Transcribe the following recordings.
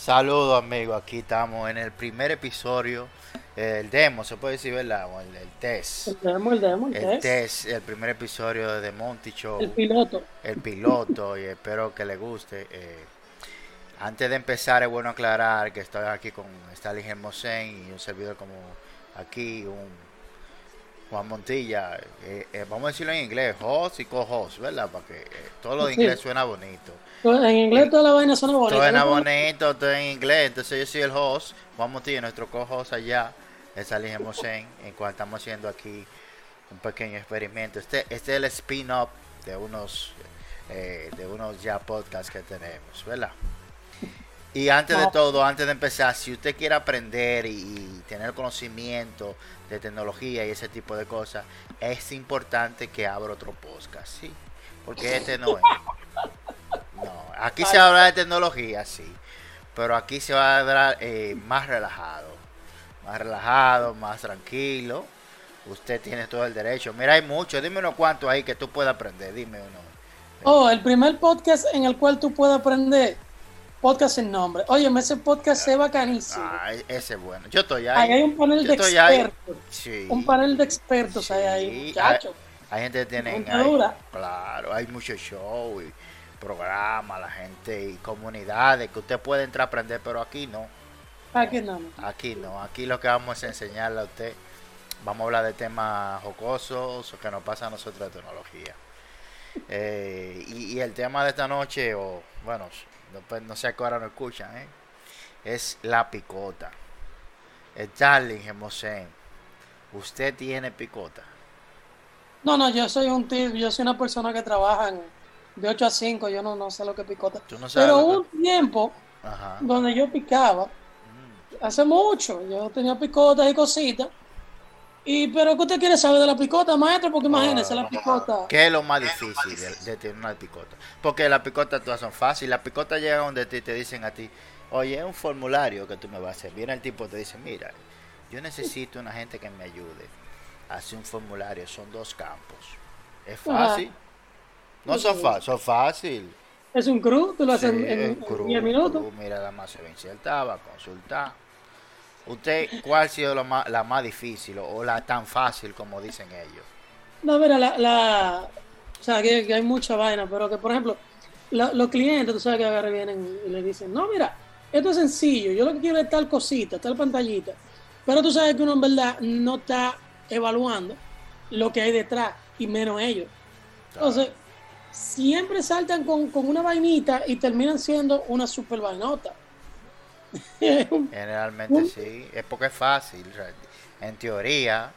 Saludos amigos, aquí estamos en el primer episodio, el demo, se puede decir, ¿verdad? O el, test. El demo, el demo, el, el test. El primer episodio de Monty Show. El piloto. El piloto, y espero que le guste. Eh, antes de empezar es bueno aclarar que estoy aquí con Stalin Hermosén y un servidor como aquí, un Juan Montilla, eh, eh, vamos a decirlo en inglés, host y co-host, ¿verdad? Para que eh, todo lo de inglés suena bonito. En inglés toda la vaina suena bonito. Suena bonito, todo en inglés. Entonces yo soy el host, Juan Montilla, nuestro co-host allá, es Ali Mosen, en cual estamos haciendo aquí un pequeño experimento. Este, este es el spin-off de unos, de unos ya podcasts que tenemos, ¿verdad? Y antes de todo, antes de empezar, si usted quiere aprender y, tener conocimiento de tecnología y ese tipo de cosas, es importante que abra otro podcast, ¿sí? Porque este no es. No, aquí se habla de tecnología, sí. Pero aquí se va a hablar eh, más relajado. Más relajado, más tranquilo. Usted tiene todo el derecho. Mira, hay mucho. Dime uno cuánto ahí que tú puedas aprender. Dime uno. Oh, el primer podcast en el cual tú puedas aprender podcast sin nombre. Oye, ese podcast es bacanísimo. Ah, ese es bueno. Yo estoy ahí. hay un panel de expertos. Sí. Un panel de expertos ahí, muchachos. Hay, gente que tiene. claro, hay mucho show y programas, la gente y comunidades que usted puede entrar a aprender, pero aquí no. Aquí no. Aquí no. Aquí lo que vamos a enseñarle a usted. Vamos a hablar de temas jocosos o que nos pasa a nosotros de tecnología. Eh, y, y, el tema de esta noche, o bueno, no, no sé a qué hora no escuchan, ¿eh? es la picota. El Darling Gemosén, ¿usted tiene picota? No, no, yo soy un tío, yo soy una persona que trabaja de 8 a 5, yo no, no sé lo que picota. Pero un tiempo donde yo picaba, mm. hace mucho, yo tenía picotas y cositas, y pero ¿qué usted quiere saber de la picota, maestro? Porque imagínese la picota. ¿Qué es lo más difícil de, tener una picota? Porque las picotas todas son fáciles. Las picotas llegan donde te, te dicen a ti, oye, es un formulario que tú me vas a hacer. Viene el tipo te dice, mira, yo necesito una gente que me ayude. Hace un formulario, son dos campos. ¿Es fácil? No son fácil, son fácil. Es un cruz, tú lo haces en 10 minutos. mira, la más se consultar ¿Usted cuál ha sido la más, la más difícil o la tan fácil como dicen ellos? No, mira, la, la o sea, que, hay mucha vaina, pero que por ejemplo, los clientes, tú sabes que agarre vienen y le dicen, no, mira, esto es sencillo, yo lo que quiero es tal cosita, tal pantallita, pero tú sabes que uno en verdad no está evaluando lo que hay detrás y menos ellos. Entonces, siempre saltan con, con una vainita y terminan siendo una super vainota. Generalmente sí, es porque es fácil. En teoría,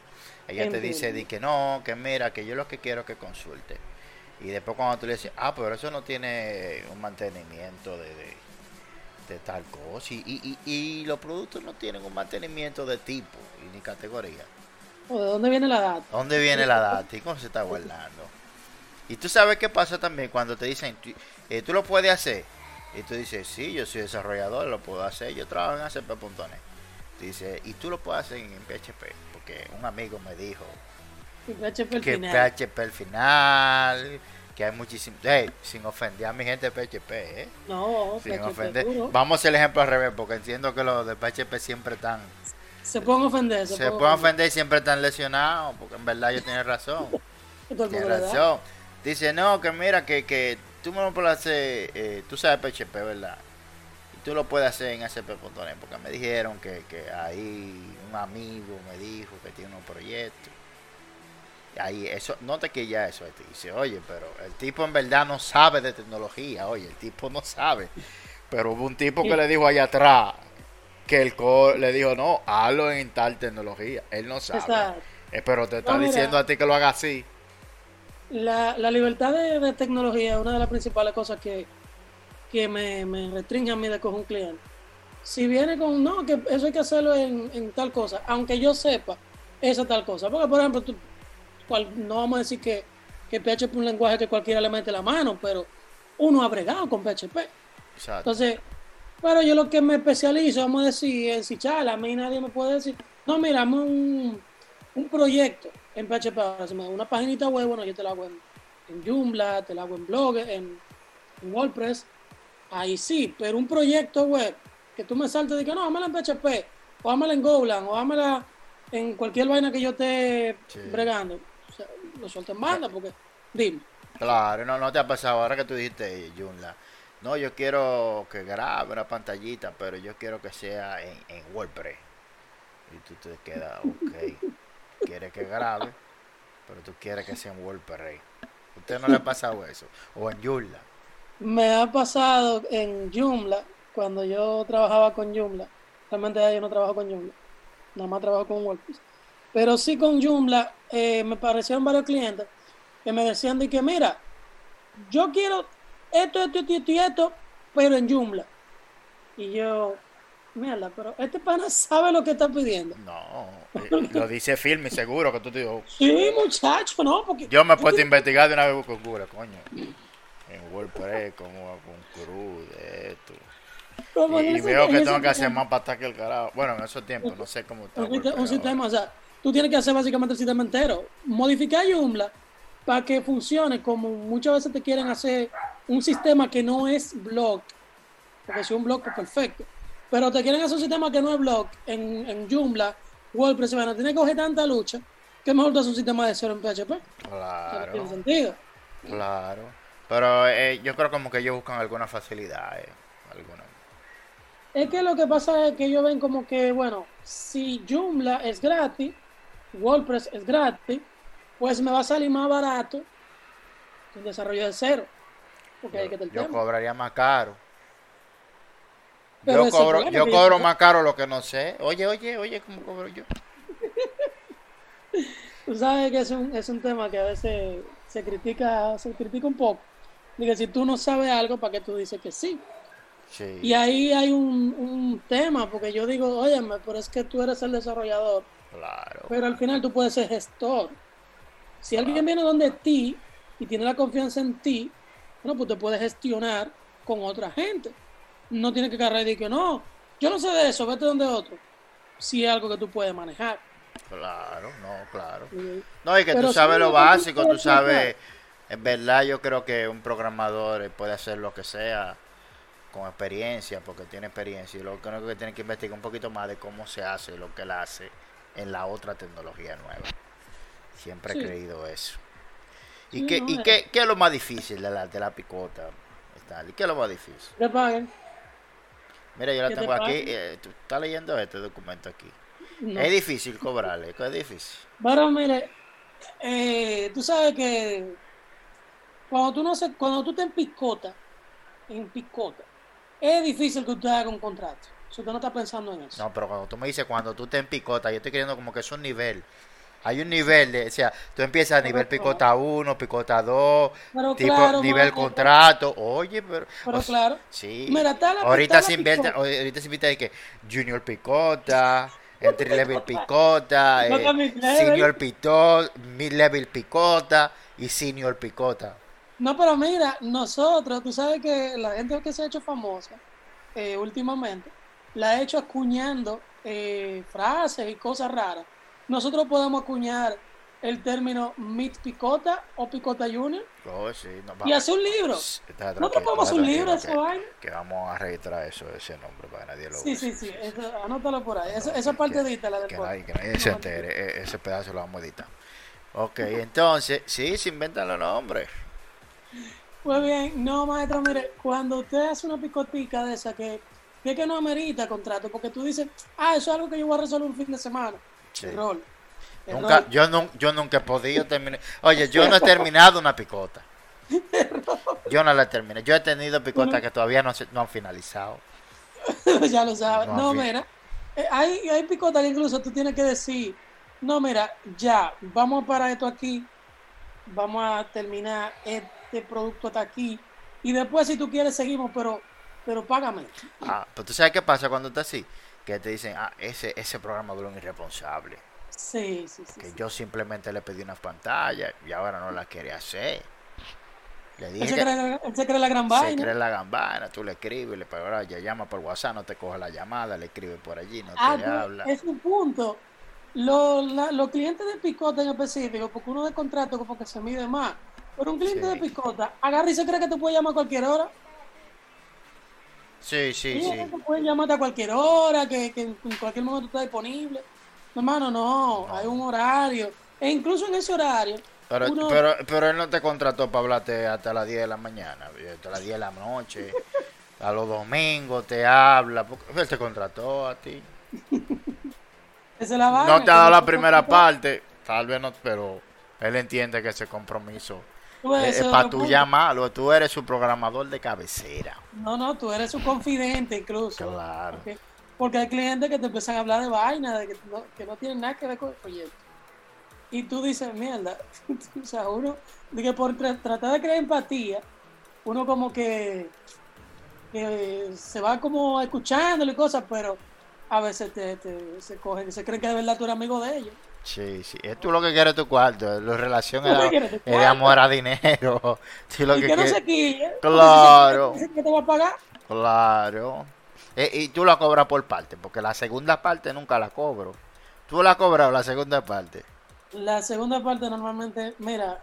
ella te dice que no, que mira, que yo lo que quiero es que consulte. Y después cuando tú le dices, ah, pero eso no tiene un mantenimiento de, de, tal cosa. Y, y, y, los productos no tienen un mantenimiento de tipo y ni categoría. ¿De dónde viene la data? ¿Dónde viene la data y cómo se está guardando? Y tú sabes qué pasa también cuando te dicen, eh, tú lo puedes hacer y tú dices, sí, yo soy desarrollador, lo puedo hacer, yo trabajo en ACP.net. Dice, y tú lo puedes hacer en PHP, porque un amigo me dijo PHP que final. PHP al final, que hay muchísimo, hey, sin ofender a mi gente de PHP, ¿eh? No, sin ofender. Vamos a hacer el ejemplo al revés, porque entiendo que los de PHP siempre están... Se pueden ofender. Se, pueden ofender y siempre están lesionados, porque en verdad yo tiene razón. tiene razón. Dice, no, que mira, que, que tú me lo puedes hacer, eh, tú sabes PHP, ¿verdad? Y tú lo puedes hacer en ACP.net, porque me dijeron que, que ahí un amigo me dijo que tiene un proyecto. Y ahí, eso, no te ya eso. Te dice, oye, pero el tipo en verdad no sabe de tecnología, oye, el tipo no sabe. Pero hubo un tipo que le dijo allá atrás que el co le dijo, no, hazlo en tal tecnología. Él no sabe. Eh, pero te está diciendo a ti que lo haga así la, la libertad de, tecnología es una de las principales cosas que, que me, me, restringe a mí de coger un cliente. Si viene con, no, que eso hay que hacerlo en, tal cosa, aunque yo sepa esa tal cosa. Porque, por ejemplo, tú, no vamos a decir que, que PHP es un lenguaje que cualquiera le mete la mano, pero uno ha bregado con PHP. Entonces, pero yo lo que me especializo, vamos a decir, en Sichala, a mí nadie me puede decir, no, mira, un, un proyecto en PHP, una paginita web, bueno, yo te la hago en, en Joomla, te la hago en Blogger, en, WordPress, ahí sí, pero un proyecto web, que tú me saltes y que no, hámela en PHP, o hámela en Golang, o hámela en cualquier vaina que yo esté Sí. bregando. O sea, lo suelto en banda, porque, dime. Claro, no, no te ha pasado ahora que tú dijiste, Junla. No, yo quiero que grabe una pantallita, pero yo quiero que sea en, en WordPress. Y tú te quedas, ok. Quieres que grabe, pero tú quieres que sea en WordPress. ¿A usted no le ha pasado eso? O en Joomla. Me ha pasado en Joomla, cuando yo trabajaba con Joomla. Realmente yo no trabajo con Joomla, nada más trabajo con WordPress. Pero sí con Joomla eh, me parecieron varios clientes que me decían de que, mira, yo quiero esto, esto, esto, esto y esto, pero en Joomla. Y yo, mierda, pero este pana sabe lo que está pidiendo. No, eh, lo dice firme y seguro que tú te digo. Sí, muchacho, ¿no? Porque Yo me he puesto a investigar de una vez con cura, coño. En WordPress, como con Cruz, de esto. como Y, y veo que tengo que hacer más patas que el carajo. Bueno, en esos tiempos, no sé cómo está. un, WordPress un sistema, ahora. o sea, tú tienes que hacer básicamente el sistema entero. Modificar Joomla para que funcione como muchas veces te quieren hacer un sistema que no es blog, porque si un blog, pues perfecto. Pero te quieren hacer un sistema que no es blog en, en Joomla, WordPress, bueno, tiene que coger tanta lucha que mejor tú haces un sistema de cero en PHP. O sea, no tiene Claro, sentido. claro. Pero eh, yo creo como que ellos buscan alguna facilidad. Eh, alguna. Es que lo que pasa es que ellos ven como que, bueno, si Joomla es gratis, WordPress es gratis, pues me va a salir más barato un desarrollo de cero. Porque hay que Yo, tener yo cobraría más caro. Pero Yo cobro, yo cobro más caro lo que no sé. Oye, oye, oye, ¿cómo cobro yo? Tú sabes que es un, es un tema que a veces se critica, se critica un poco. Dice, si tú no sabes algo, ¿para qué tú dices que sí? Sí. Y ahí hay un, un tema, porque yo digo, óyeme, pero es que tú eres el desarrollador, Claro. pero al final tú puedes ser gestor. Si alguien viene donde ti y tiene la confianza en ti, bueno, pues te puedes gestionar con otra gente. No tienes que cargar y decir que no, yo no sé de eso, vete donde otro. Si es algo que tú puedes manejar. Claro, no, claro. Y- No, y que Pero tú sabes lo básico, tú sabes, en verdad yo creo que un programador puede hacer lo que sea con experiencia, porque tiene experiencia, y lo que único que tiene que investigar un poquito más de cómo se hace lo que él hace en la otra tecnología nueva. Siempre he creído eso. ¿Y, Sí, qué, no, y es- qué, qué es lo más difícil de la, de la picota? Stanley? ¿Qué es lo más difícil? Que paguen. Mira, yo la te tengo aquí, eh, tú estás leyendo este documento aquí. No. Es difícil cobrarle, es difícil. Pero mire, eh, tú sabes que cuando tú no se, cuando tú te en picota, en picota, es difícil que usted haga un contrato. Si usted no está pensando en eso. No, pero cuando tú me dices cuando tú te en picota, yo estoy creyendo como que es un nivel. Hay un nivel de, o sea, tú empiezas a nivel Pero picota 1, picota 2, Pero tipo claro, nivel contrato. Oye, pero Pero o claro. sí. Mira, está la- ahorita se inventa, ahorita se invita de que junior picota, entry level picota, eh, senior picota, mid level picota y senior picota. No, pero mira, nosotros, tú sabes que la gente que se ha hecho famosa eh, últimamente, la ha hecho acuñando eh, frases y cosas raras. Nosotros podemos acuñar el término mid picota o picota junior Oh, sí, no, y hacer un libro. Nosotros podemos hacer un libro esa que- vamos a registrar eso, ese nombre para que nadie lo Sí, use. sí, sí, eso, anótalo por ahí. Esa, No, esa parte de la del que nadie, que nadie se entere, e- ese pedazo lo vamos a editar. Ok, entonces, sí, se inventan los nombres. Pues bien, no, maestro, mire, cuando usted hace una picotica de esa que, que, que no amerita contrato, porque tú dices, ah, eso es algo que yo voy a resolver un fin de semana. Sí. Error. Nunca, yo, nun- yo nunca he podido terminar. Oye, yo no he terminado una picota. Yo no la terminé. Yo he tenido picotas que todavía no, no han finalizado. ya lo sabes. No, No, mira, eh, hay, hay picotas que incluso tú tienes que decir, no, mira, ya, vamos a parar esto aquí, vamos a terminar este producto hasta aquí, y después si tú quieres seguimos, pero, pero págame. Ah, pero tú sabes qué pasa cuando está así. Que te dicen, ah, ese, ese programador es un irresponsable. Sí, sí, sí. Que sí. yo simplemente le pedí unas pantallas y ahora no la quiere hacer. Le Él dije se, que cree, la- él se cree la gran se cree la gambana, tú le escribes, le ahora ya llama por WhatsApp, no te coge la llamada, le escribe por allí, no Ah, te tú- habla. es un punto. Lo- la- los clientes de picota en específico, porque uno de contrato como que se mide más. Pero un cliente Sí. de picota agarra y se cree que te puede llamar a cualquier hora. Sí, sí, sí. Pueden llamarte a cualquier hora, que, que en cualquier momento está disponible. Hermano, no, hay un horario. E incluso en ese horario. Pero, pero, pero él no te contrató para hablarte hasta las 10 de la mañana, hasta las 10 de la noche. a los domingos te habla. Porque él te contrató a ti. no te ha dado la primera parte, tal vez no, pero él entiende que ese compromiso es, para tu llamarlo. Tú eres su programador de cabecera. No, no, tú eres su confidente incluso. Claro. Porque hay clientes que te empiezan a hablar de vaina, de que no, que no tienen nada que ver con el proyecto. Y tú dices, mierda, o sea, uno, de que por tratar de crear empatía, uno como que, se va como escuchándole cosas, pero a veces te, se cogen, se creen que de verdad tú eres amigo de ellos. Sí, sí. Es tú lo que quieres tu cuarto. La relación es, de amor a dinero. Sí, lo y que, no se quille. Claro. Que te va a pagar. Claro. Eh, y tú la cobras por parte, porque la segunda parte nunca la cobro. ¿Tú la has cobrado la segunda parte? La segunda parte normalmente, mira,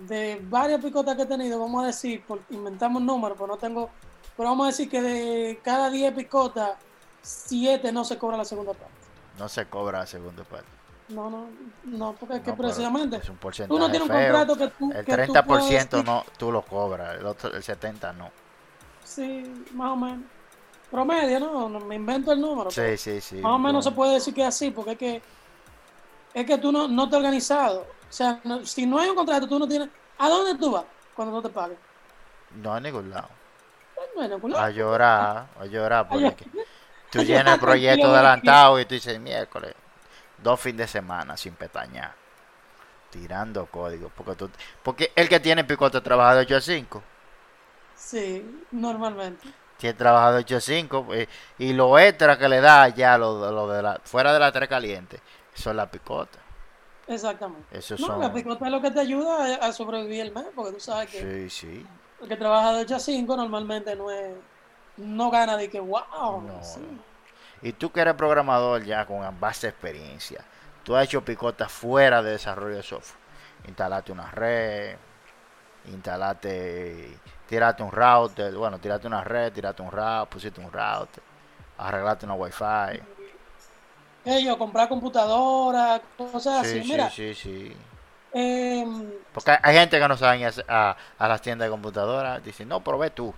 de varias picotas que he tenido, vamos a decir, por, inventamos números, pero no tengo, pero vamos a decir que de cada 10 picotas, 7 no se cobra la segunda parte. No se cobra la segunda parte. No, no, no, porque es que precisamente es un porcentaje tú no tienes un contrato que tú. El 30% no, tú lo cobras, el, otro, el 70% no. Sí, más o menos promedio, ¿no? Me invento el número. Sí, sí, sí. Más o menos se puede decir que es así, porque es que es que tú no, no te has organizado. O sea, si no hay un contrato, tú no tienes. ¿A dónde tú vas cuando no te paguen? No a ningún lado. Pues a llorar, a llorar, porque tú tienes el proyecto adelantado y tú dices miércoles, dos fines de semana sin petañar, tirando código. Porque, tú, porque el que tiene picote trabaja de 8 a 5. Sí, normalmente tiene trabajado 8 a 5 y lo extra que le da ya lo, lo de la fuera de la tres caliente eso es la picota exactamente eso no, la picota es lo que te ayuda a, sobrevivir el mes porque tú sabes que sí, sí. el que trabaja de 8 a 5 normalmente no es no gana de que wow y tú que eres programador ya con base experiencia tú has hecho picota fuera de desarrollo de software instalate una red instalate tirate un router, bueno, tirate una red, tirate un router, pusiste un router, arreglate una wifi. Ellos, comprar computadora, cosas así, mira. Sí, sí, em, Porque hay gente que no sabe a, a, las tiendas de computadoras, dicen, no, pero ve tú.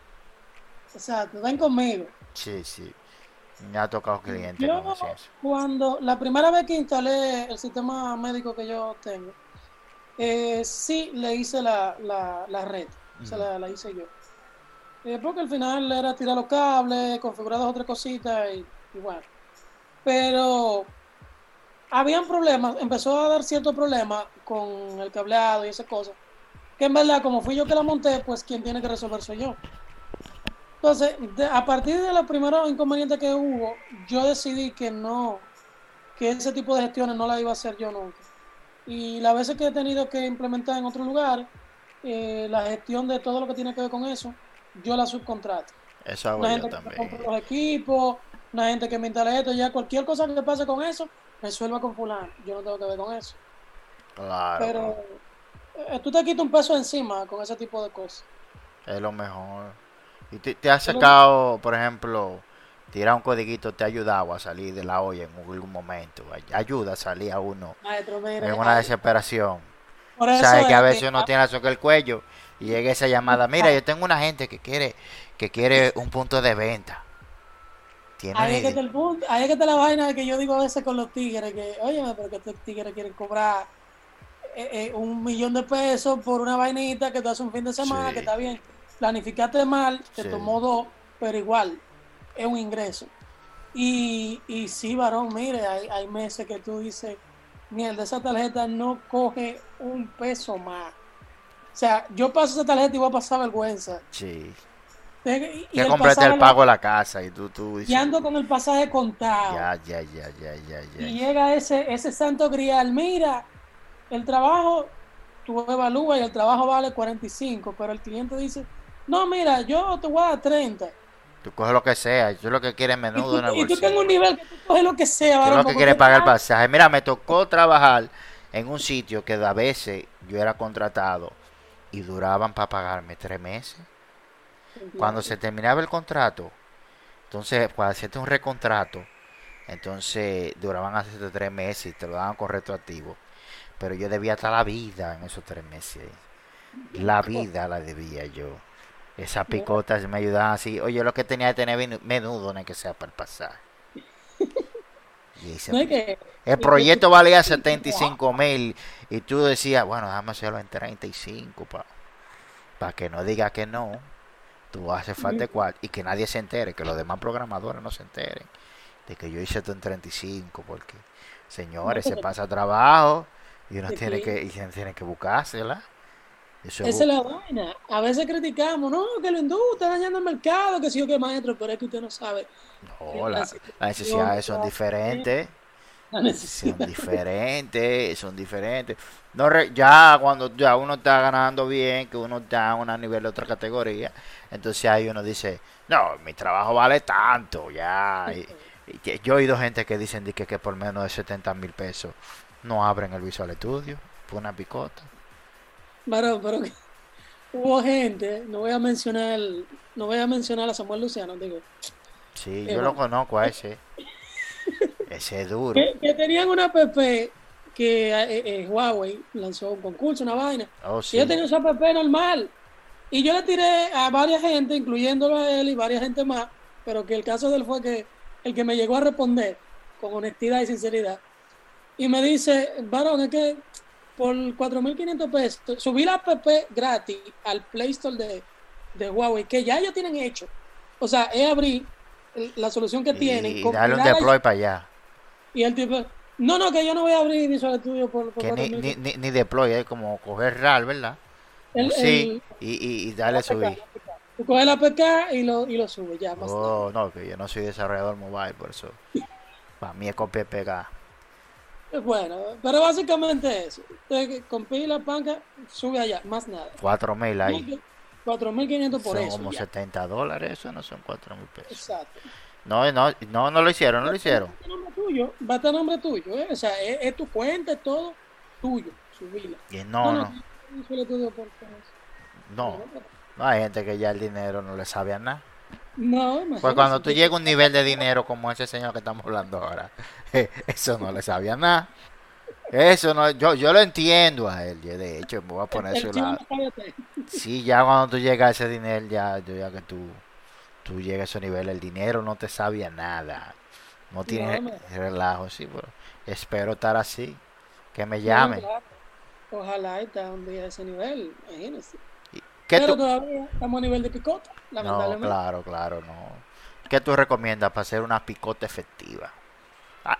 Exacto, ven conmigo. Sí, sí. Me ha tocado clientes. Yo, cuando la primera vez que instalé el sistema médico que yo tengo, eh, sí le hice la, la, la red se la, hice yo. Eh, porque al final era tirar los cables, configurar dos otras cositas y, bueno. Pero habían problemas, empezó a dar ciertos problemas con el cableado y esas cosas. Que en verdad, como fui yo que la monté, pues quien tiene que resolver soy yo. Entonces, a partir de los primeros inconvenientes que hubo, yo decidí que no, que ese tipo de gestiones no las iba a hacer yo nunca. Y las veces que he tenido que implementar en otros lugares, eh, la gestión de todo lo que tiene que ver con eso, yo la subcontrato. Eso hago una gente también. que compra los equipos, una gente que me instala esto, ya cualquier cosa que pase con eso, resuelva con fulano. Yo no tengo que ver con eso. Claro. Pero eh, tú te quitas un peso encima con ese tipo de cosas. Es lo mejor. ¿Y te, te has sacado, por ejemplo, tirar un codiguito te ha ayudado a salir de la olla en algún momento? Ayuda a salir a uno en una desesperación sabes que a veces uno tiene la el cuello y llega esa llamada. Mira, yo tengo una gente que quiere que quiere un punto de venta. ahí, es que el punto, ahí es que está la vaina que yo digo a veces con los tigres, que, oye, pero que estos tigres quieren cobrar eh, eh, un millón de pesos por una vainita que te hace un fin de semana, que está bien. Planificaste mal, te tomó dos, pero igual, es un ingreso. Y, y sí, varón, mire, hay, hay meses que tú dices mierda, esa tarjeta no coge un peso más. O sea, yo paso esa tarjeta y voy a pasar vergüenza. Sí. Y, ya compraste el pago de la casa y tú, tú Y ando con el pasaje contado. Ya, ya, ya, ya, ya, ya. Y llega ese, ese santo grial. Mira, el trabajo, tú evalúas y el trabajo vale 45, pero el cliente dice, no, mira, yo te voy a dar 30. Tú coges lo que sea, yo lo que quiero es menudo en el Y tú tienes un nivel que tú coges lo que sea. Tú lo que quieres pagar el pasaje. Mira, me tocó trabajar en un sitio que a veces yo era contratado y duraban para pagarme tres meses. Cuando se terminaba el contrato, Entonces, para hacerte un recontrato, entonces duraban hasta tres meses y te lo daban con retroactivo. Pero yo debía estar la vida en esos tres meses. La vida la debía yo. Esas picotas me ayudaban así. Oye, lo que tenía que tener menudo, no que sea para el pasaje. el proyecto valía 75 mil y tú decías, bueno, déjame hacerlo en 35 para pa que no diga que no. Tú hace falta cual y que nadie se entere, que los demás programadores no se enteren de que yo hice esto en 35 porque señores, se pasa trabajo y uno tiene que y tiene que buscársela. Esa es la vaina. A veces criticamos, no, que lo hindú está dañando el mercado, que sí o que maestro, pero es que usted no sabe. No, las necesidades son diferentes. Son diferentes, son diferentes. No ya cuando ya uno está ganando bien, que uno está a un nivel de otra categoría, entonces ahí uno dice, no, mi trabajo vale tanto, ya. yo he oído gente que dicen que, que por menos de 70 mil pesos no abren el Visual Studio, por una picota. Pero, pero hubo gente, no voy a mencionar, no voy a mencionar a Samuel Luciano, digo. Sí, yo lo conozco a ese. ese es duro. Que, tenían una app que eh, eh, Huawei lanzó un concurso, una vaina. Oh, y yo tenía esa app normal. Y yo le tiré a varias gente, incluyéndolo a él y varias gente más, pero que el caso de él fue que el que me llegó a responder con honestidad y sinceridad. Y me dice, varón, es que por 4.500 pesos, subí la app gratis al Play Store de, de, Huawei, que ya ellos tienen hecho. O sea, es abrir la solución que tienen. Y darle un deploy para allá. Y el tipo, no, no, que yo no voy a abrir Visual Studio por, por ni, ni, ni, deploy, es como coger RAL, ¿verdad? sí, y, y, darle subir. Tú coges la APK y lo, y lo subes ya. Más oh, no, que yo no soy desarrollador mobile, por eso. Para mí es copia y pegar. Bueno, pero básicamente eso. Usted compila, panca, sube allá, más nada. 4.000 ahí. 4.500 por son eso. como 70 dólares, eso no son 4.000 pesos. Exacto. No, no, no, no lo hicieron, no lo hicieron. Va a nombre tuyo, va a estar nombre tuyo, ¿eh? o sea, es, tu cuenta, es todo tuyo, subila. Y no, no. No, no, hay gente que ya el dinero no le sabe a nada. No, Pues cuando tú llegas a un nivel de dinero como ese señor que estamos hablando ahora, eso no le sabía nada. Eso no, yo, yo lo entiendo a él, de hecho, me voy a poner su lado. Sí, ya cuando tú llegas a ese dinero, ya, ya que tú, tú llegas a ese nivel, el dinero no te sabía nada. No tiene relajo, sí, pero espero estar así, que me llame. Ojalá esté un día a ese nivel, imagínese. Pero todavía estamos a nivel de picota, lamentablemente. No, claro, claro, no. ¿Qué tú recomiendas para hacer una picota efectiva?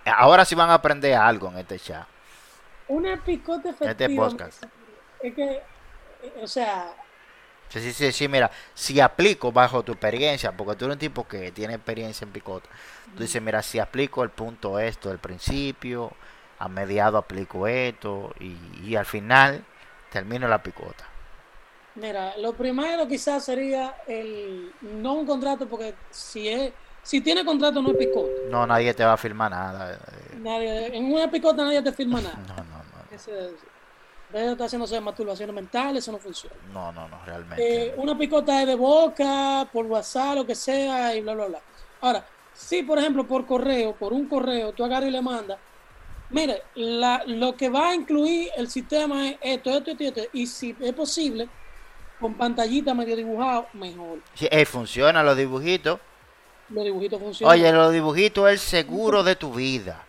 Ahora sí van a aprender algo en este chat. Una picota efectiva. Este podcast. Es que, o sea... Sí, sí, sí, sí, mira, si aplico bajo tu experiencia, porque tú eres un tipo que tiene experiencia en picota, tú dices, mira, si aplico el punto esto del principio, a mediado aplico esto, y, y al final termino la picota. Mira, lo primero quizás sería el no un contrato, porque si es si tiene contrato no es picota. No, nadie te va a firmar nada. Nadie, en una picota nadie te firma nada. No, no, no. Ese, está haciéndose masturbaciones mentales, eso no funciona. No, no, no, realmente. Eh, una picota es de boca, por WhatsApp, lo que sea, y bla, bla, bla. Ahora, si por ejemplo por correo, por un correo, tú agarras y le mandas, mire, la, lo que va a incluir el sistema es esto, esto, esto, esto, y si es posible, con pantallita medio dibujado, mejor. Sí, eh, funciona los dibujitos. Los dibujitos funcionan. Oye, los dibujitos es el seguro de tu vida.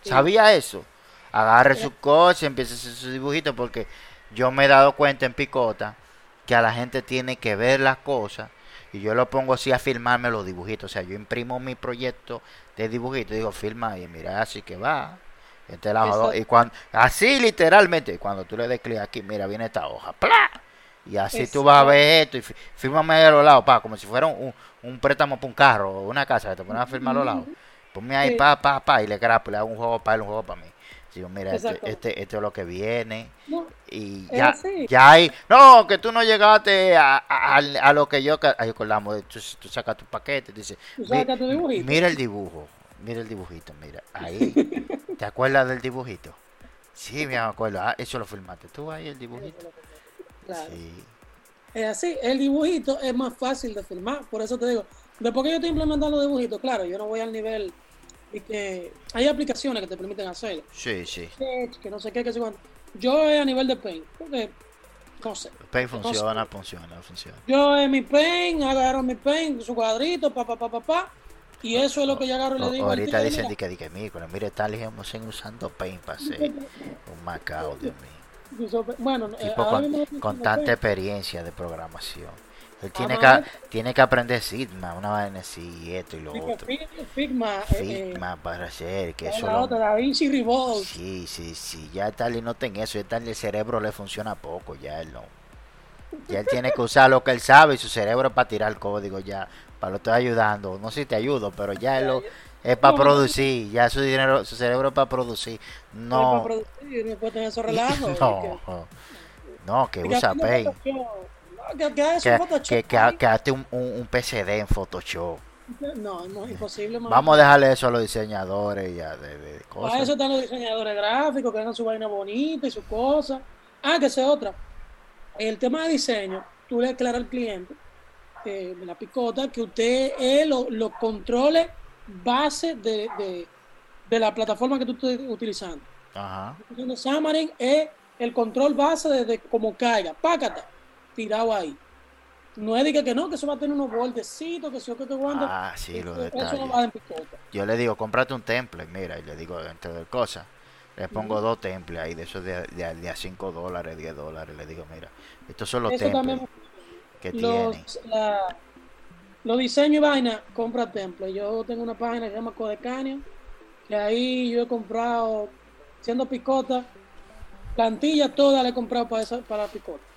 ¿Sabía eso? Agarre su coche, empiece a hacer sus dibujitos porque yo me he dado cuenta en Picota que a la gente tiene que ver las cosas y yo lo pongo así a filmarme los dibujitos. O sea, yo imprimo mi proyecto de dibujitos, digo, filma y mira, así que va. Este y cuando, así literalmente, cuando tú le des clic aquí, mira, viene esta hoja, ¡plá! Y así tú vas a ver esto y fírmame a los lados, pa, como si fuera un, un préstamo para un carro o una casa, que te pones a firmar a los lados. Ponme ahí, pa, pa, pa, y le grapo, le hago un juego para él, un juego para mí. Digo, mira, este, este, este, es lo que viene. y ya, ya hay. No, que tú no llegaste a, a, lo que yo. Ahí acordamos, tú, tú sacas tu paquete, dices. Mira el dibujo, mira el dibujito, mira. Ahí. ¿Te acuerdas del dibujito? Sí, me acuerdo. Ah, eso lo filmaste tú ahí, el dibujito. Es así, el dibujito es más fácil de filmar, por eso te digo, después que yo estoy implementando dibujitos, claro, yo no voy al nivel y que hay aplicaciones que te permiten hacerlo. Sí, sí. Que no sé qué, que sé cuánto. Yo a nivel de Paint, porque no sé. Paint funciona, funciona, funciona. Yo en mi Paint, agarro mi Paint, su cuadrito, pa, pa, pa, pa, pa. Y eso es lo que yo agarro y le digo. Ahorita dicen que, que, mire, está usando Paint para hacer un Macao, Dios mío. Bueno, eh, con, con tanta experiencia de programación. Él tiene que, tiene que aprender Sigma, una vaina así, esto y lo otro. Figma, eh, Figma para hacer que eso. La otra, Da Vinci Revolve. Sí, sí, sí. Ya tal y no tenga eso. Ya tal el cerebro le funciona poco. Ya él no. Ya él tiene que usar lo que él sabe y su cerebro para tirar el código ya. Para lo estoy ayudando. No sé si te ayudo, pero ya él lo, es para producir. Ya su dinero, su cerebro es para producir. No. No tener esos relajos. no, no, que usa Paint que, que, que, que, un, un, PCD en Photoshop. No, es imposible. Vamos a dejarle eso a los diseñadores ya de, de cosas. Para eso están los diseñadores gráficos, que hagan su vaina bonita y sus cosas. Ah, que sea otra. El tema de diseño, tú le aclaras al cliente eh, la picota que usted eh, lo, lo, controle base de, de, de, la plataforma que tú estés utilizando. Ajá. Xamarin es el control base de, de cómo caiga. Pácata tirado ahí. No es de que, no, que eso va a tener unos bordecitos, que eso que, que cuando. Ah, sí, lo detalles. Yo le digo, cómprate un temple, mira, y le digo, entre de cosas, le pongo dos temples ahí, de esos de, de, a 5 dólares, 10 dólares. Le digo, mira, estos son los temples que los, la, los diseños y vaina, compra temples. Yo tengo una página que se llama Codecanio, que ahí yo he comprado, siendo picota, plantilla toda la he comprado para, esa, para la picota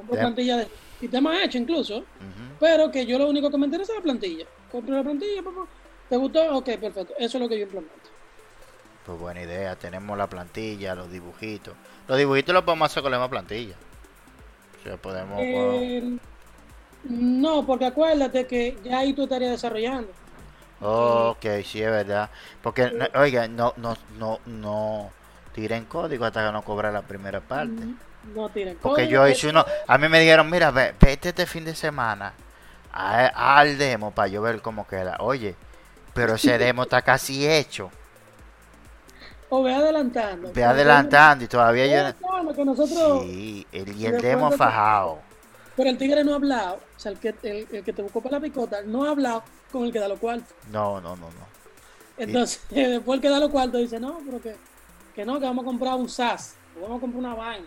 compro plantilla de sistema hecho incluso, pero que yo lo único que me interesa es la plantilla. Compro la plantilla, papá. ¿te gustó? Ok, perfecto. Eso es lo que yo implemento. Pues buena idea, tenemos la plantilla, los dibujitos. Los dibujitos los podemos hacer con la misma plantilla. O sea, podemos... Eh, no, porque acuérdate que ya ahí tú estarías desarrollando. ok, sí, es verdad. Porque, oiga, no, no, no, no tiren código hasta que no cobra la primera parte. No tienen Porque yo hice uno. A mí me dijeron, mira, vete este fin de semana al demo para yo ver cómo queda. Oye, pero ese demo está casi hecho. O ve adelantando. Ve adelantando y todavía yo. Que nosotros sí, el, y el demo fajado. Pero el tigre no ha hablado. O sea, el que, el, que te buscó para la picota no ha hablado con el que da los cuartos. No, no, no, no. Entonces, después el que da los cuartos dice, no, pero que, que no, que vamos a comprar un SAS. vamos a comprar una vaina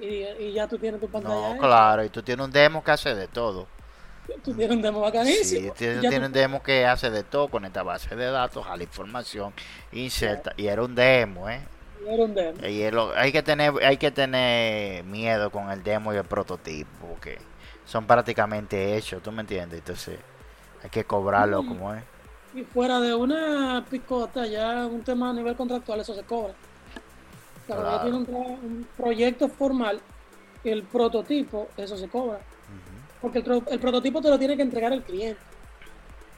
y, ya tú tienes tu pantalla. No, claro, y tú tienes un demo que hace de todo. Tú tienes un demo bacanísimo. Sí, tienes, un demo que hace de todo con esta base de datos, a la información, inserta. Y era un demo, ¿eh? Era un demo. Y hay, que tener, hay que tener miedo con el demo y el prototipo, porque son prácticamente hechos, ¿tú me entiendes? Entonces hay que cobrarlo como es. Y fuera de una picota, ya un tema a nivel contractual, eso se cobra tiene un, proyecto formal, el prototipo, eso se cobra. Porque el, prototipo te lo tiene que entregar el cliente.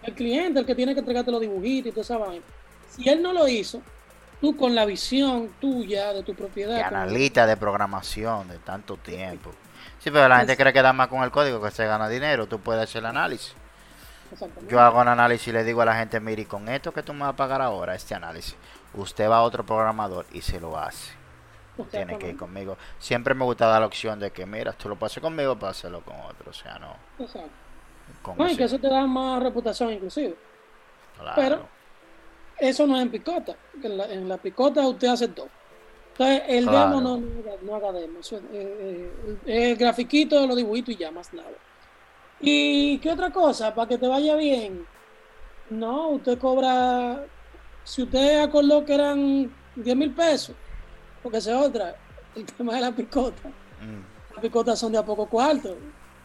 El cliente, el que tiene que entregarte los dibujitos y toda esa vaina. Si él no lo hizo, tú con la visión tuya de tu propiedad. Que analista de programación de tanto tiempo. Sí, pero la gente cree que da más con el código que se gana dinero. Tú puedes hacer el análisis. Yo hago un análisis y le digo a la gente, mire, con esto que tú me vas a pagar ahora, este análisis, usted va a otro programador y se lo hace tiene que ir conmigo. Siempre me gusta dar la opción de que, mira, tú lo pases conmigo, páselo con otro. O sea, no. Exacto. no, y que eso te da más reputación, inclusive. Pero eso no es en picota. En la, picota usted hace todo. Entonces, el demo no, no, haga demo. Eso, eh, eh, el grafiquito, los dibujitos y ya, más nada. ¿Y qué otra cosa? Para que te vaya bien. No, usted cobra. Si usted acordó que eran 10 mil pesos, porque esa es otra, el tema de la picota. Mm. Las picotas son de a poco cuarto.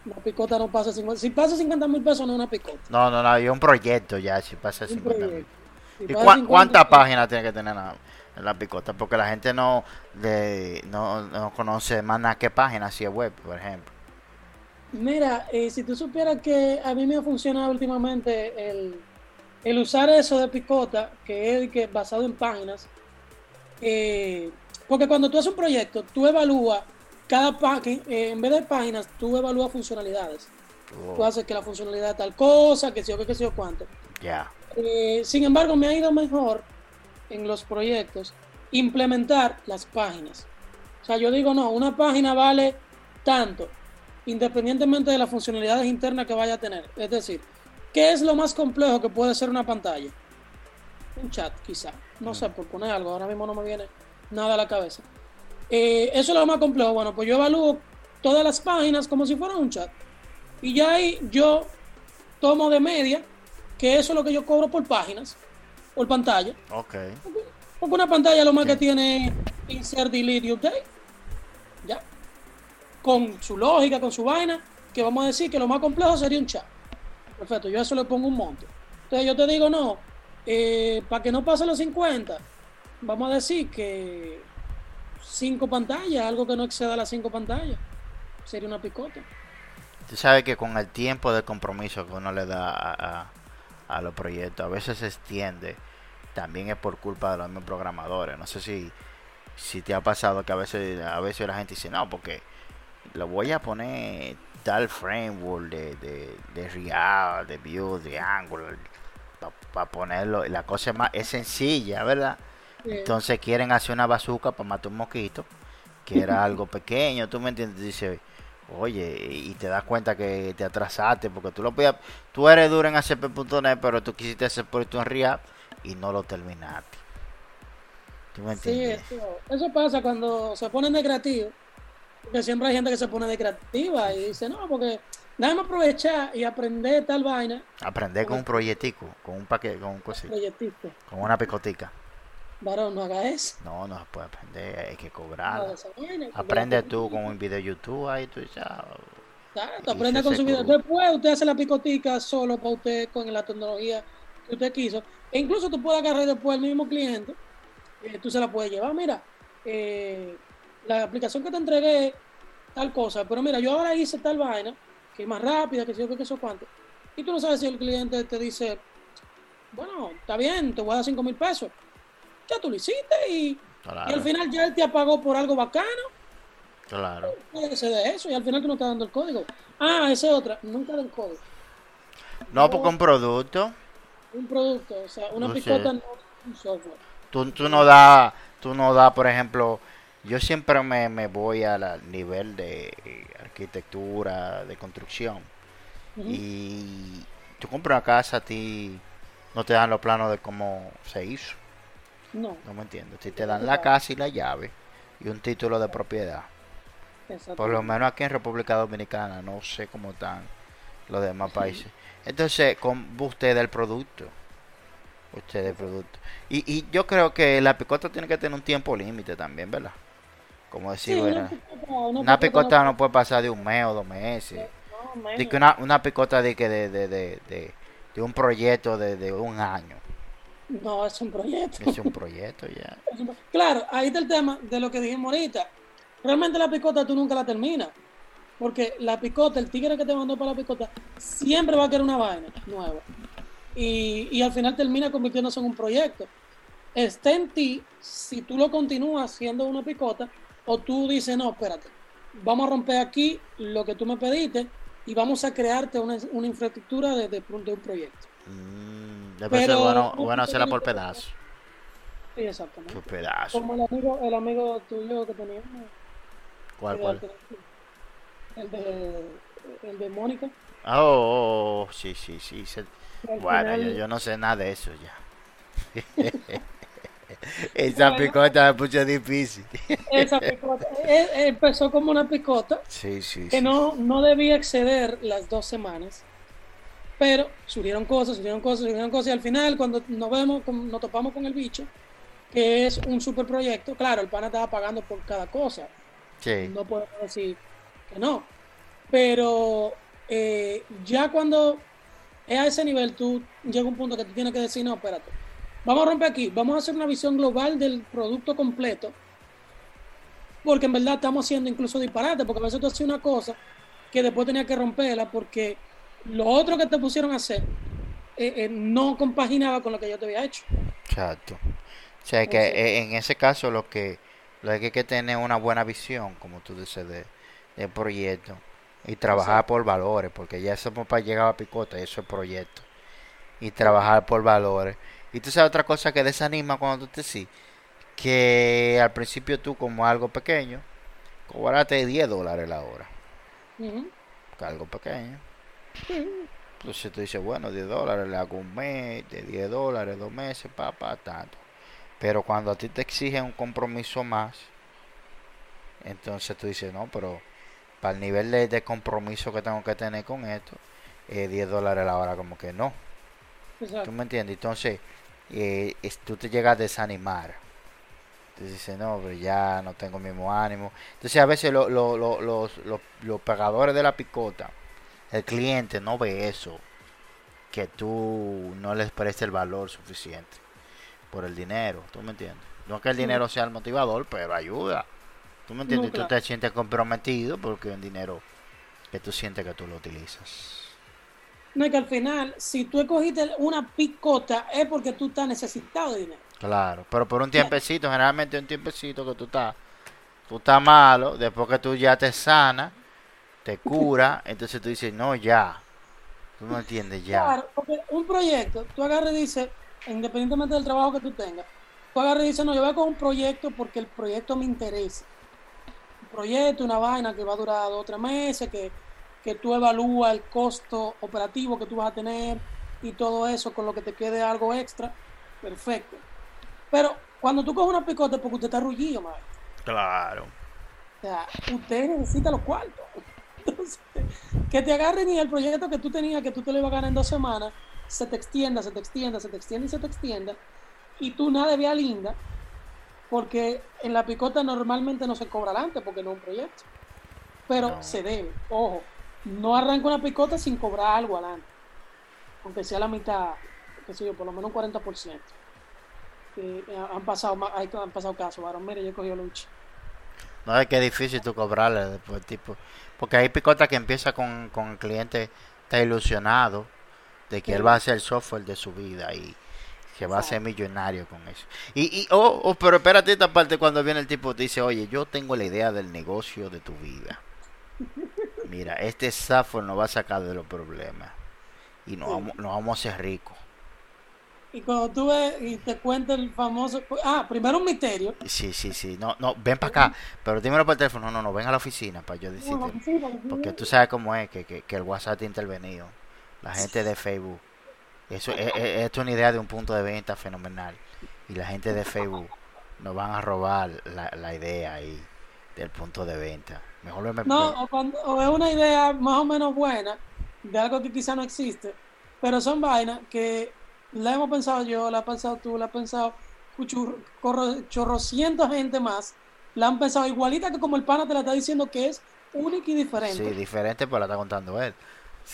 La picota no pasa 50 Si pasa 50 mil pesos, no es una picota. No, no, no, hay un proyecto ya, si pasa 50 mil. ¿Y cuántas páginas tiene que tener en la picota? Porque la gente no, de, no, conoce más nada que páginas, si es web, por ejemplo. Mira, eh, si tú supieras que a mí me ha funcionado últimamente el, el usar eso de picota, que es que basado en páginas, eh, porque cuando tú haces un proyecto, tú evalúas cada página, eh, en vez de páginas, tú evalúas funcionalidades. tú haces que la funcionalidad tal cosa, que sé yo, que, sé yo cuánto. Ya. Eh, sin embargo, me ha ido mejor en los proyectos implementar las páginas. O sea, yo digo, no, una página vale tanto, independientemente de las funcionalidades internas que vaya a tener. Es decir, ¿qué es lo más complejo que puede ser una pantalla? Un chat, quizá. No sé, por poner algo, ahora mismo no me viene nada a la cabeza. Eh, eso es lo más complejo. Bueno, pues yo evalúo todas las páginas como si fuera un chat. Y ya ahí yo tomo de media, que eso es lo que yo cobro por páginas, por pantalla. Ok. Porque una pantalla lo más que tiene insert, delete y update. Ya. Con su lógica, con su vaina, que vamos a decir que lo más complejo sería un chat. Perfecto, yo a eso le pongo un monto. Entonces yo te digo, no, eh, para que no pase los 50, vamos a decir que cinco pantallas, algo que no exceda las cinco pantallas, sería una picota. Tú sabes que con el tiempo de compromiso que uno le da a, a, los proyectos, a veces se extiende. También es por culpa de los mismos programadores. No sé si, si te ha pasado que a veces, a veces la gente dice, no, porque lo voy a poner tal framework de, de, de React, de Vue, de Angular, para ponerlo. La cosa es, más, es sencilla, ¿verdad? Entonces quieren hacer una bazuca para matar un mosquito, que era algo pequeño, tú me entiendes, dice, oye, y te das cuenta que te atrasaste, porque tú lo podías, tú eres duro en ACP.NET, pero tú quisiste hacer proyecto en React y no lo terminaste. ¿Tú me entiendes? Sí, eso, pasa cuando se ponen de creativo, porque siempre hay gente que se pone de creativa y dice, no, porque déjame aprovechar y aprender tal vaina. Aprender con un proyectico, con un paquete, con un cosito. Con una picotica. Varón, no haga eso. No, no se puede aprender, hay que cobrar. Aprende tú con un video YouTube ahí tú ya. Exacto, aprende con su video. Después usted hace la picotica solo para usted con la tecnología que usted quiso. E incluso tú puedes agarrar después el mismo cliente, eh, tú se la puedes llevar. Mira, eh, la aplicación que te entregué, tal cosa, pero mira, yo ahora hice tal vaina, que es más rápida, que sé yo, que eso cuánto. Y tú no sabes si el cliente te dice, bueno, está bien, te voy a dar 5 mil pesos ya tú lo hiciste y, al final ya él te apagó por algo bacano. Claro. Puede ser de eso y al final tú no estás dando el código. Ah, esa es otra, nunca da el código. No, porque un producto. Un producto, o sea, una picota no un software. Tú, tú no das, tú no da, por ejemplo, yo siempre me, me voy al nivel de arquitectura, de construcción. Y tú compras una casa, a ti no te dan los planos de cómo se hizo. No. No me entiendo. Si te dan la casa y la llave y un título de propiedad. Por lo menos aquí en República Dominicana, no sé cómo están los demás países. Entonces, con usted el producto. Usted el producto. Y, y yo creo que la picota tiene que tener un tiempo límite también, ¿verdad? Como decir, una, picota, no puede pasar de un mes o dos meses. que una, una picota de que de, de, de, de, un proyecto de, de un año. No, es un proyecto. Es un proyecto ya. Claro, ahí está el tema de lo que dijimos ahorita. Realmente la picota tú nunca la terminas. Porque la picota, el tigre que te mandó para la picota, siempre va a querer una vaina nueva. Y, y al final termina convirtiéndose en un proyecto. Está en ti si tú lo continúas siendo una picota o tú dices, no, espérate, vamos a romper aquí lo que tú me pediste y vamos a crearte una, una infraestructura de, de, un proyecto. Mm. Después Pero, bueno, bueno hacerla por pedazos. Sí, exactamente. Por pedazos. Como el amigo, el amigo tuyo que teníamos. ¿Cuál, cuál? El de, el de Mónica. Oh, oh, oh, sí, sí, sí. Bueno, yo, yo, no sé nada de eso ya. Esa picota me puso difícil. Esa picota e, e, empezó como una picota sí, sí, que no, no debía exceder las dos semanas. Pero surgieron cosas, surgieron cosas, surgieron cosas y al final cuando nos vemos, nos topamos con el bicho, que es un super proyecto, claro, el pana estaba pagando por cada cosa. Sí. No puedo decir que no. Pero eh, ya cuando es a ese nivel, tú llega un punto que tú tienes que decir, no, espérate, vamos a romper aquí, vamos a hacer una visión global del producto completo, porque en verdad estamos haciendo incluso disparate, porque a veces tú haces una cosa que después tenía que romperla porque lo otro que te pusieron a hacer eh, eh, no compaginaba con lo que yo te había hecho. Exacto. O sea, que eh, en ese caso lo que, lo que hay que tener una buena visión, como tú dices, de, del proyecto. Y trabajar por valores, porque ya somos para llegar a picota, eso es proyecto. Y trabajar por valores. Y tú sabes otra cosa que desanima cuando tú te sí, que al principio tú como algo pequeño, cobraste 10 dólares la hora. Algo pequeño. Entonces tú dices, bueno, 10 dólares, le hago un mes, de 10 dólares, dos meses, papá, tanto. Pero cuando a ti te exigen un compromiso más, entonces tú dices, no, pero para el nivel de, compromiso que tengo que tener con esto, eh, 10 dólares la hora como que no. ¿Tú me entiendes? Entonces, eh, tú te llegas a desanimar. Entonces dices, no, pero ya no tengo el mismo ánimo. Entonces a veces los, los pagadores de la picota, el cliente no ve eso, que tú no les prestes el valor suficiente por el dinero, ¿tú me entiendes? No que el dinero sea el motivador, pero ayuda. ¿Tú me entiendes? Tú te sientes comprometido porque es un dinero que tú sientes que tú lo utilizas. No, es que al final, si tú escogiste una picota, es porque tú estás necesitado de dinero. Claro, pero por un tiempecito, generalmente un tiempecito que tú estás, tú estás malo, después que tú ya te sanas, te cura, entonces tú dices, no, ya. Tú no entiendes ya. Claro, porque un proyecto, tú agarras y dices, independientemente del trabajo que tú tengas, tú agarras y dices, no, yo voy con un proyecto porque el proyecto me interesa proyecto, una vaina que va a durar dos o tres meses, que, que tú evalúas el costo operativo que tú vas a tener y todo eso con lo que te quede algo extra, perfecto. Pero cuando tú coges una picote, porque usted está rullido, maestro. Claro. O sea, usted necesita los cuartos. Entonces, que te agarren y el proyecto que tú tenías, que tú te lo ibas a ganar en dos semanas, se te extienda, se te extienda, se te extienda y se te extienda, y tú nada de vía linda, porque en la picota normalmente no se cobra adelante porque no es un proyecto. Pero se debe, ojo, no arranca una picota sin cobrar algo adelante. Aunque sea la mitad, qué sé yo, por lo menos un 40%. Eh, han pasado han pasado casos, varón, mire, yo he cogido lucha. No es que es difícil tú cobrarle después, tipo, porque hay picotas que empieza con, con el cliente está ilusionado de que él va a hacer el software de su vida y que va a ser millonario con eso. Y, y oh, oh, pero espérate esta parte cuando viene el tipo te dice, oye, yo tengo la idea del negocio de tu vida. Mira, este software nos va a sacar de los problemas y nos, vamos, nos vamos a ser ricos. Y cuando tú ves y te cuenta el famoso... Ah, primero un misterio. Sí, sí, sí. No, no, ven para acá. Pero dímelo por teléfono. No, no, no, ven a la oficina para yo decirte. Porque tú sabes cómo es que, que, que el WhatsApp te ha intervenido. La gente de Facebook eso es, una idea de un punto de venta fenomenal. Y la gente de Facebook nos van a robar la, idea ahí del punto de venta. Mejor No, o, es una idea más o menos buena de algo que quizá no existe, pero son vainas que la hemos pensado yo, la has pensado tú, la has pensado chorrocientos gente más, la han pensado igualita que como el pana te la está diciendo que es única y diferente. Sí, diferente, pero la está contando él.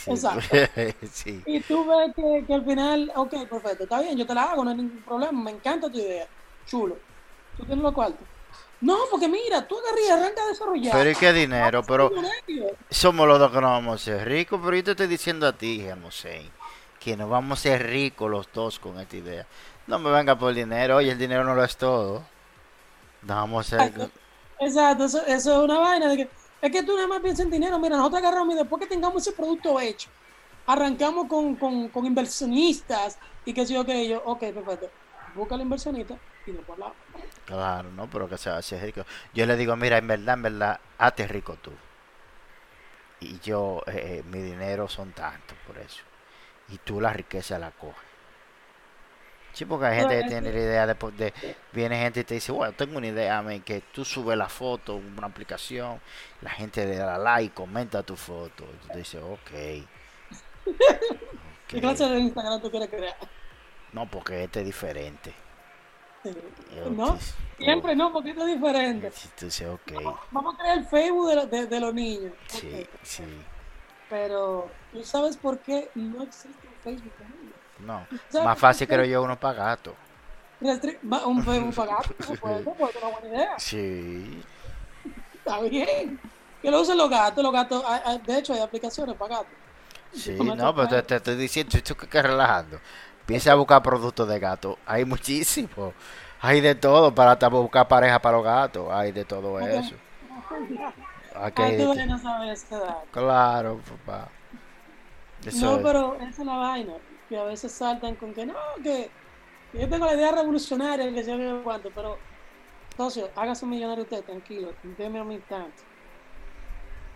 Exacto. Y tú ves que, al final, ok, perfecto, está bien, yo te la hago, no hay ningún problema, me encanta tu idea, chulo. Tú tienes lo cuartos. No, porque mira, tú agarras arranca a desarrollar. Pero ¿y qué dinero? Pero somos los dos que nos vamos a ser ricos, pero yo te estoy diciendo a ti, José, que nos vamos a ser ricos los dos con esta idea. No me venga por el dinero, oye, el dinero no lo es todo. No vamos a ser... Exacto, eso, eso es una vaina de que es que tú nada más piensas en dinero. Mira, nosotros agarramos y después que tengamos ese producto hecho, arrancamos con, con, inversionistas y que si yo que yo, ok, perfecto. Busca la inversionista y después la. Claro, no, pero que sea así rico. Yo le digo, mira, en verdad, en verdad, hazte rico tú. Y yo, eh, eh mi dinero son tantos por eso. Y tú la riqueza la coges. Sí, porque hay gente que tiene la idea de, de, Viene gente y te dice, bueno, tengo una idea, que tú subes la foto, una aplicación, la gente le da like, comenta tu foto. Y tú te dices, ok. ¿Qué clase de Instagram tú quieres crear? No, porque este es diferente. No, siempre no, este es diferente. Vamos a crear el Facebook de, de, los niños. Sí, sí. Pero, ¿tú sabes por qué no existe Facebook no, más fácil creo yo uno para gato. Un Facebook para gato, puede, ser una buena idea. Sí. Está bien. Que lo usen los gatos, los gatos, de hecho hay aplicaciones para gatos. Sí, no, pero te, estoy diciendo, esto que relajando. Empieza a buscar productos de gato. Hay muchísimos. Hay de todo para buscar pareja para los gatos. Hay de todo eso. Ok. Ay, tú no sabes esa edad. Claro, papá. Eso No, es. pero esa es la vaina. Que a veces saltan con que no, que yo tengo la idea revolucionaria, que yo cuánto, pero socio, hágase millonario usted, tranquilo, déme a mí tanto.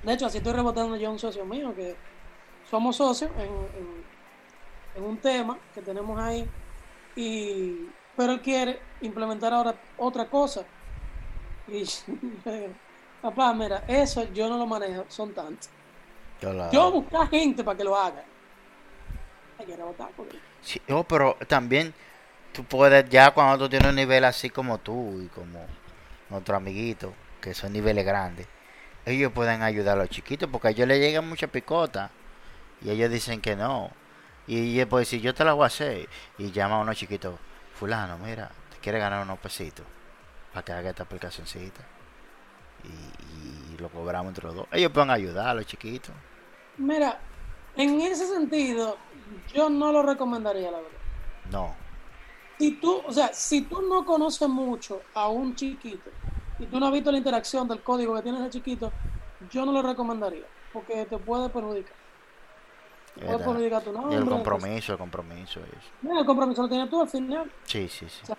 De hecho, así estoy rebotando yo a un socio mío que somos socios en, en- en un tema que tenemos ahí, y, pero él quiere implementar ahora otra cosa. Y papá, mira, eso yo no lo manejo, son tantos. Claro. Yo buscar gente para que lo haga. Hay que rebotar porque Sí, oh, pero también tú puedes, ya cuando tú tienes un nivel así como tú y como nuestro amiguito, que son niveles grandes, ellos pueden ayudar a los chiquitos porque a ellos les llegan mucha picota y ellos dicen que no. Y ellos pueden decir, yo te la voy a hacer. Y llama a unos chiquitos, fulano, mira, te quiere ganar unos pesitos para que haga esta aplicacióncita. Y, y lo cobramos entre los dos. Ellos pueden ayudar a los chiquitos. Mira, en ese sentido, yo no lo recomendaría, la verdad. No. Si tú, o sea, si tú no conoces mucho a un chiquito y tú no has visto la interacción del código que tiene ese chiquito, yo no lo recomendaría, porque te puede perjudicar. El compromiso, el compromiso. Eso. El compromiso lo tienes tú al final. Sí, sí, sí. O sea,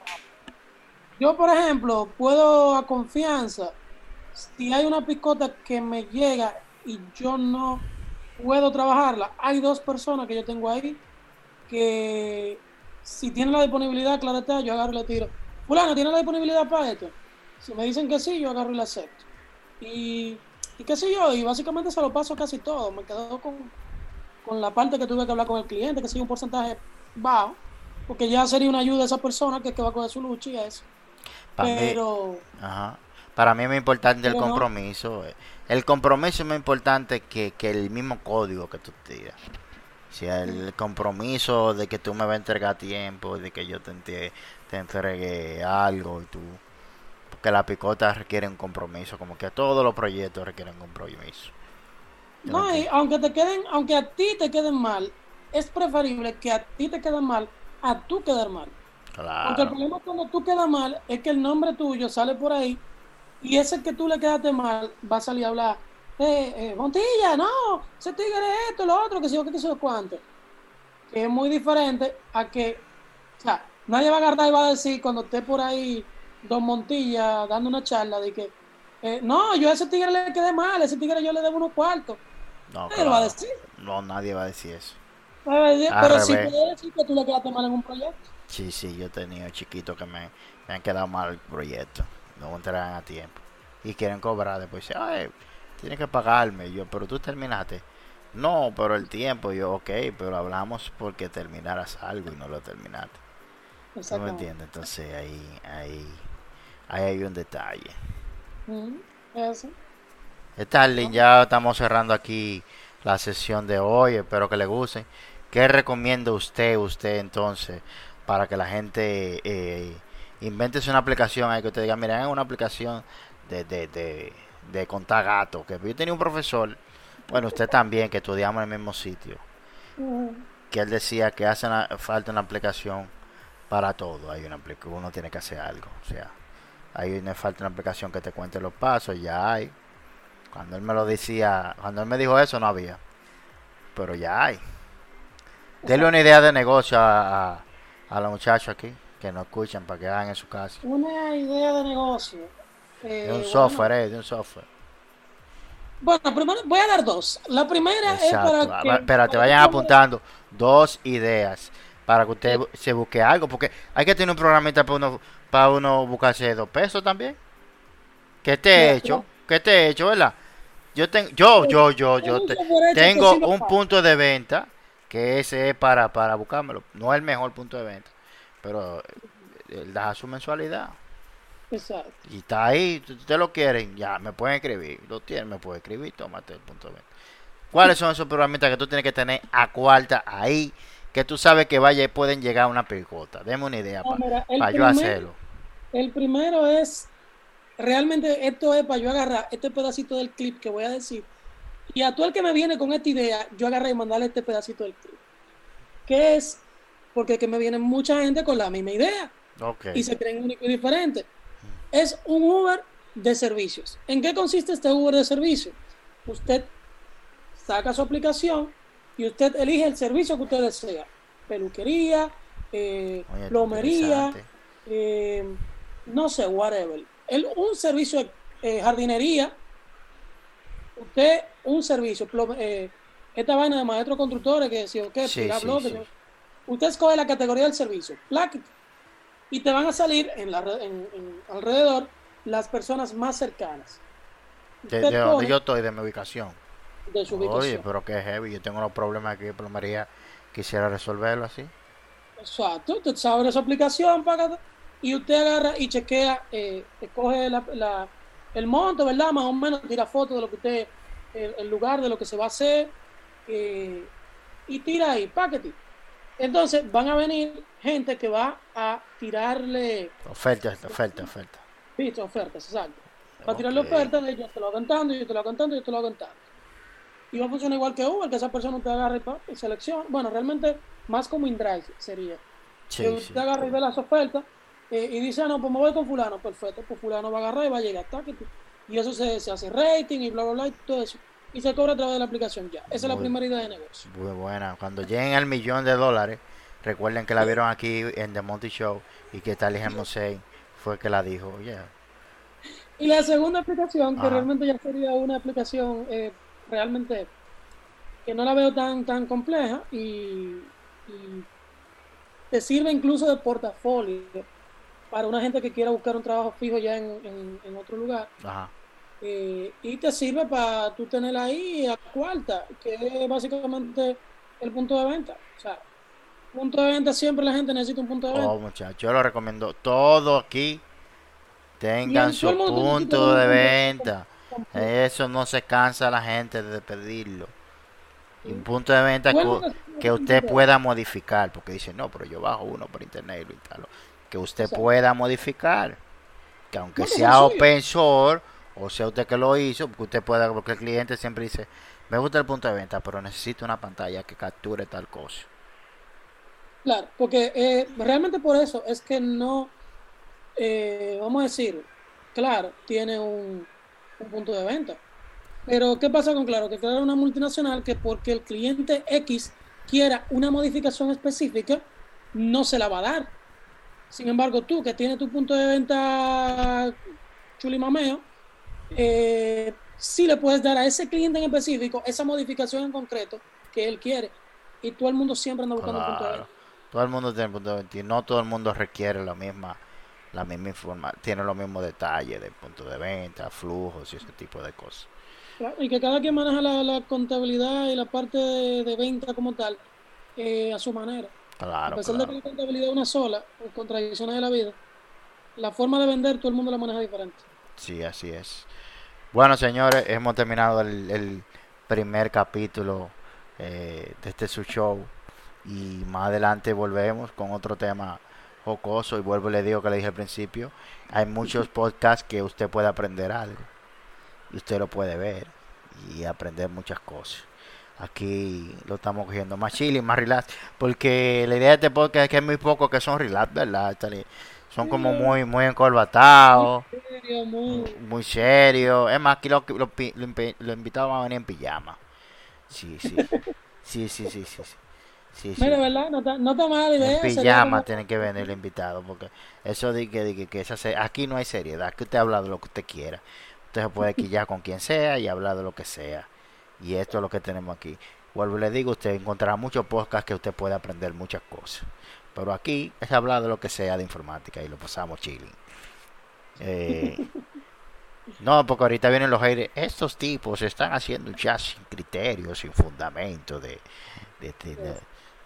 yo, por ejemplo, puedo a confianza, si hay una picota que me llega y yo no puedo trabajarla, hay dos personas que yo tengo ahí que si tienen la disponibilidad, claro está, yo agarro y le tiro. Fulano, ¿tiene la disponibilidad para esto? Si me dicen que sí, yo agarro y le acepto. Y, y qué sé yo, y básicamente se lo paso casi todo. Me quedo con, con la parte que tuve que hablar con el cliente, que sea un porcentaje bajo, porque ya sería una ayuda a esa persona que, que va a coger su lucha y eso. Para mí, Pero, ajá. Para mí es muy importante el no. compromiso. eh. El compromiso es más importante que, que el mismo código que tú tiras. Si el compromiso de que tú me vas a entregar tiempo, de que yo te, ente- te entregue algo y tú... Porque la picota requiere un compromiso, como que todos los proyectos requieren un compromiso. No, y aunque te queden, aunque a ti te queden mal, es preferible que a ti te queden mal a tú quedar mal. Porque el problema cuando tú quedas mal es que el nombre tuyo sale por ahí y ese que tú le quedaste mal va a salir a hablar, eh, eh, Montilla, no, ese tigre es esto, lo otro, que sé yo, que sé yo cuánto. Que es muy diferente a que, o sea, nadie va a agarrar y va a decir cuando esté por ahí Don Montilla dando una charla de que, eh, no, yo a ese tigre le quedé mal, ese tigre yo le debo unos cuartos. No, Nadie lo va a decir. No, nadie va a decir eso. Pero Al sí revés. puede decir que tú le quedaste mal en un proyecto. Sí, sí, yo he tenido chiquitos que me, me han quedado mal el proyecto. No entregan a tiempo. Y quieren cobrar después. Dice, ay, tienes que pagarme. Yo, pero tú terminaste. No, pero el tiempo. Yo, ok, pero hablamos porque terminaras algo y no lo terminaste. ¿Tú me entiendes? Entonces ahí, ahí, ahí hay un detalle. Eso. Starling, ya estamos cerrando aquí la sesión de hoy. Espero que le guste. ¿Qué recomienda usted, usted entonces, para que la gente eh, invente una aplicación ahí que usted diga, mira, es una aplicación de, de, de, de contar gatos? Que yo tenía un profesor, bueno, usted también, que estudiamos en el mismo sitio, Ujú. que él decía que hace una- falta una aplicación para todo. Hay una aplicación, uno tiene que hacer algo. O sea, hay una falta una aplicación que te cuente los pasos, ya hay. Cuando él me lo decía, cuando él me dijo eso no había. Pero ya hay. Dele una idea de negocio a, a, a los muchachos aquí, que no escuchan para que hagan en su casa. Una idea de negocio. Eh, De un bueno, software, eh, de un software. Bueno, primero voy a dar dos. La primera es para que. Espérate, para vayan que- apuntando dos ideas para que usted se busque algo, porque hay que tener un programita para uno, para uno buscarse dos pesos también. Que esté Claro, hecho, claro. que esté hecho, ¿verdad? Yo tengo, yo, yo, yo, yo te- tengo un punto de venta que ese es para, para buscármelo. No es el mejor punto de venta, pero eh, él da su mensualidad. Exacto. Y está ahí, ustedes lo quieren, ya me pueden escribir. Lo tienen, me pueden escribir, tómate el punto de venta. ¿Cuáles son esos programitas que tú tienes que tener a cuarta ahí? Que tú sabes que vaya y pueden llegar a una picota. Deme una idea No, para mira, el, yo hacerlo. el primero es. Realmente esto es para yo agarrar este pedacito del clip que voy a decir. Y a todo el que me viene con esta idea, yo agarré y mandarle este pedacito del clip. ¿Qué es? Porque que me viene mucha gente con la misma idea. Y se creen único y diferente. Es un Uber de servicios. ¿En qué consiste este Uber de servicio? Usted saca su aplicación y usted elige el servicio que usted desea. Peluquería, eh, plomería, eh, no sé, whatever. El, un servicio de eh, jardinería, usted un servicio, eh, esta vaina de maestro constructores que si okay, sí, usted escoge la categoría del servicio, y te van a salir en la, en, alrededor las personas más cercanas. De, donde yo estoy, de mi ubicación. De su ubicación. Oye, pero que heavy, yo tengo unos problemas aquí de plomería, quisiera resolverlo así. Exacto, usted sabe esa aplicación, paga, y usted agarra y chequea, eh, escoge la, el monto, ¿verdad? Más o menos tira fotos de lo que usted, el, lugar de lo que se va a hacer, eh, y tira ahí, paquete. Entonces van a venir gente que va a tirarle... Ofertas, ofertas, ofertas. Sí, ofertas, exacto. Va a tirarle ofertas de yo te lo hago tanto, yo te lo hago tanto, yo te lo hago tanto. Y va a funcionar igual que Uber, que esa persona te agarre y selecciona. Bueno, realmente más como InDrive sería. Sí, que usted agarra y ve las ofertas eh, y dice, ah, no, pues me voy con fulano, perfecto, pues fulano va a agarrar y va a llegar, y eso se, se, hace rating y bla, bla, bla, y todo eso. Y se cobra a través de la aplicación ya. Esa es la primera idea de negocio. Muy buena. Cuando lleguen al millón de dólares, recuerden que la vieron aquí en The Monty Show y que Tali Mosey fue que la dijo, yeah. Y la segunda aplicación, que realmente ya sería una aplicación eh, realmente que no la veo tan, tan compleja y, y te sirve incluso de portafolio para una gente que quiera buscar un trabajo fijo ya en, en, otro lugar. Eh, y te sirve para tú tener ahí a cuarta, que es básicamente el punto de venta. O sea, punto de venta siempre la gente necesita un punto de venta. Oh, muchachos, yo lo recomiendo. Todo aquí tengan su punto de venta. Eso no se cansa la gente de pedirlo. un punto de venta que, usted pueda modificar, porque dice, no, pero yo bajo uno por internet y tal que usted pueda modificar. Que aunque sea open source, o sea usted que lo hizo, porque usted pueda, porque el cliente siempre dice, me gusta el punto de venta, pero necesito una pantalla que capture tal cosa. Claro, porque eh, realmente por eso es que no, eh, vamos a decir, claro, tiene un, un, punto de venta. Pero ¿qué pasa con Claro? Que Claro es una multinacional que porque el cliente X quiera una modificación específica, no se la va a dar. Sin embargo, tú que tienes tu punto de venta chulimameo, eh, sí le puedes dar a ese cliente en específico esa modificación en concreto que él quiere. Y todo el mundo siempre anda buscando punto de venta. Todo el mundo tiene punto de venta y no todo el mundo requiere la misma la misma información, tiene los mismos detalles de punto de venta, flujos y ese tipo de cosas. y que cada quien maneja la, contabilidad y la parte de, venta como tal eh, a su manera. Claro, a pesar de que la contabilidad es una sola, por contradicciones de la vida, la forma de vender todo el mundo la maneja diferente. Sí, así es. Bueno, señores, hemos terminado el, primer capítulo eh, de este su show y más adelante volvemos con otro tema jocoso y vuelvo y le digo que le dije al principio, hay muchos podcasts que usted puede aprender algo y usted lo puede ver y aprender muchas cosas. Aquí lo estamos cogiendo más chile, más relax. Porque la idea de este podcast es que hay muy pocos que son relax, ¿verdad? Son como muy muy encorbatados. Muy serio, Es más, aquí los lo, lo, invitados van a venir en pijama. Sí, sí. Sí, sí, sí, sí. sí. Mira, ¿verdad? No está, no mal idea. En pijama tienen que venir el invitado. Porque eso de que, de que, esa aquí no hay seriedad. Que usted habla de lo que usted quiera. Usted se puede quillar con quien sea y hablar de lo que sea. Y esto es lo que tenemos aquí. Vuelvo y le digo, usted encontrará muchos podcasts que usted puede aprender muchas cosas. Pero aquí es hablar de lo que sea de informática y lo pasamos chilling. Eh, no, porque ahorita vienen los aires. Estos tipos están haciendo ya sin criterios, sin fundamento de,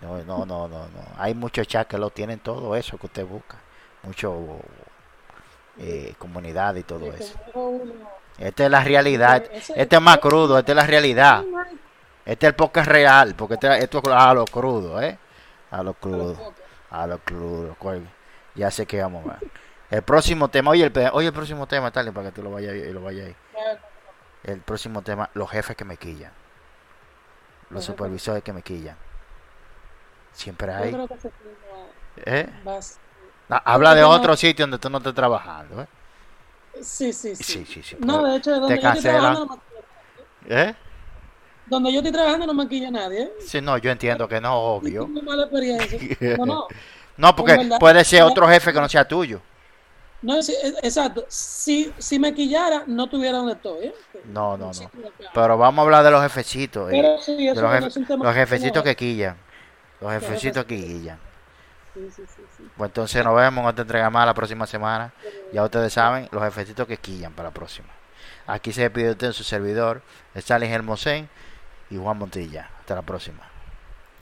no, no, no, no, no. Hay muchos chats que lo tienen todo eso que usted busca. Mucho eh, comunidad y todo eso. Esta es la realidad. Este es más crudo, esta es la realidad. Este es el podcast real, porque este, esto es a lo crudo, ¿eh? A lo crudo. A lo crudo. Ya sé que vamos a ver. El próximo tema, oye el, oye el próximo tema, tal, para que tú lo vayas y lo vayas ahí. El próximo tema, los jefes que me quillan. Los supervisores que me quillan. Siempre hay. ¿Eh? Ah, habla de otro sitio donde tú no estés trabajando, ¿eh? Sí, sí, sí. Sí, sí, sí. No, de hecho, donde te yo estoy no maquilla- ¿Eh? donde yo estoy trabajando no maquilla nadie. ¿eh? Sí, no, yo entiendo que no, obvio. Una mala experiencia. No, no. No, porque verdad, puede ser no. otro jefe que no sea tuyo. No, sí, exacto. Si, si me quillara, no tuviera donde estoy. ¿eh? No, no, no. Pero vamos a hablar de los jefecitos. eh, Pero sí, de eso los, no jefe- es un tema los jefecitos no- que quillan. Los jefecitos que quillan. Sí, sí, sí. Pues entonces nos vemos en otra entrega más la próxima semana. Ya ustedes saben, los jefecitos que quillan para la próxima. Aquí se despide usted en su servidor, Stalin Hermosén y Juan Montilla. Hasta la próxima.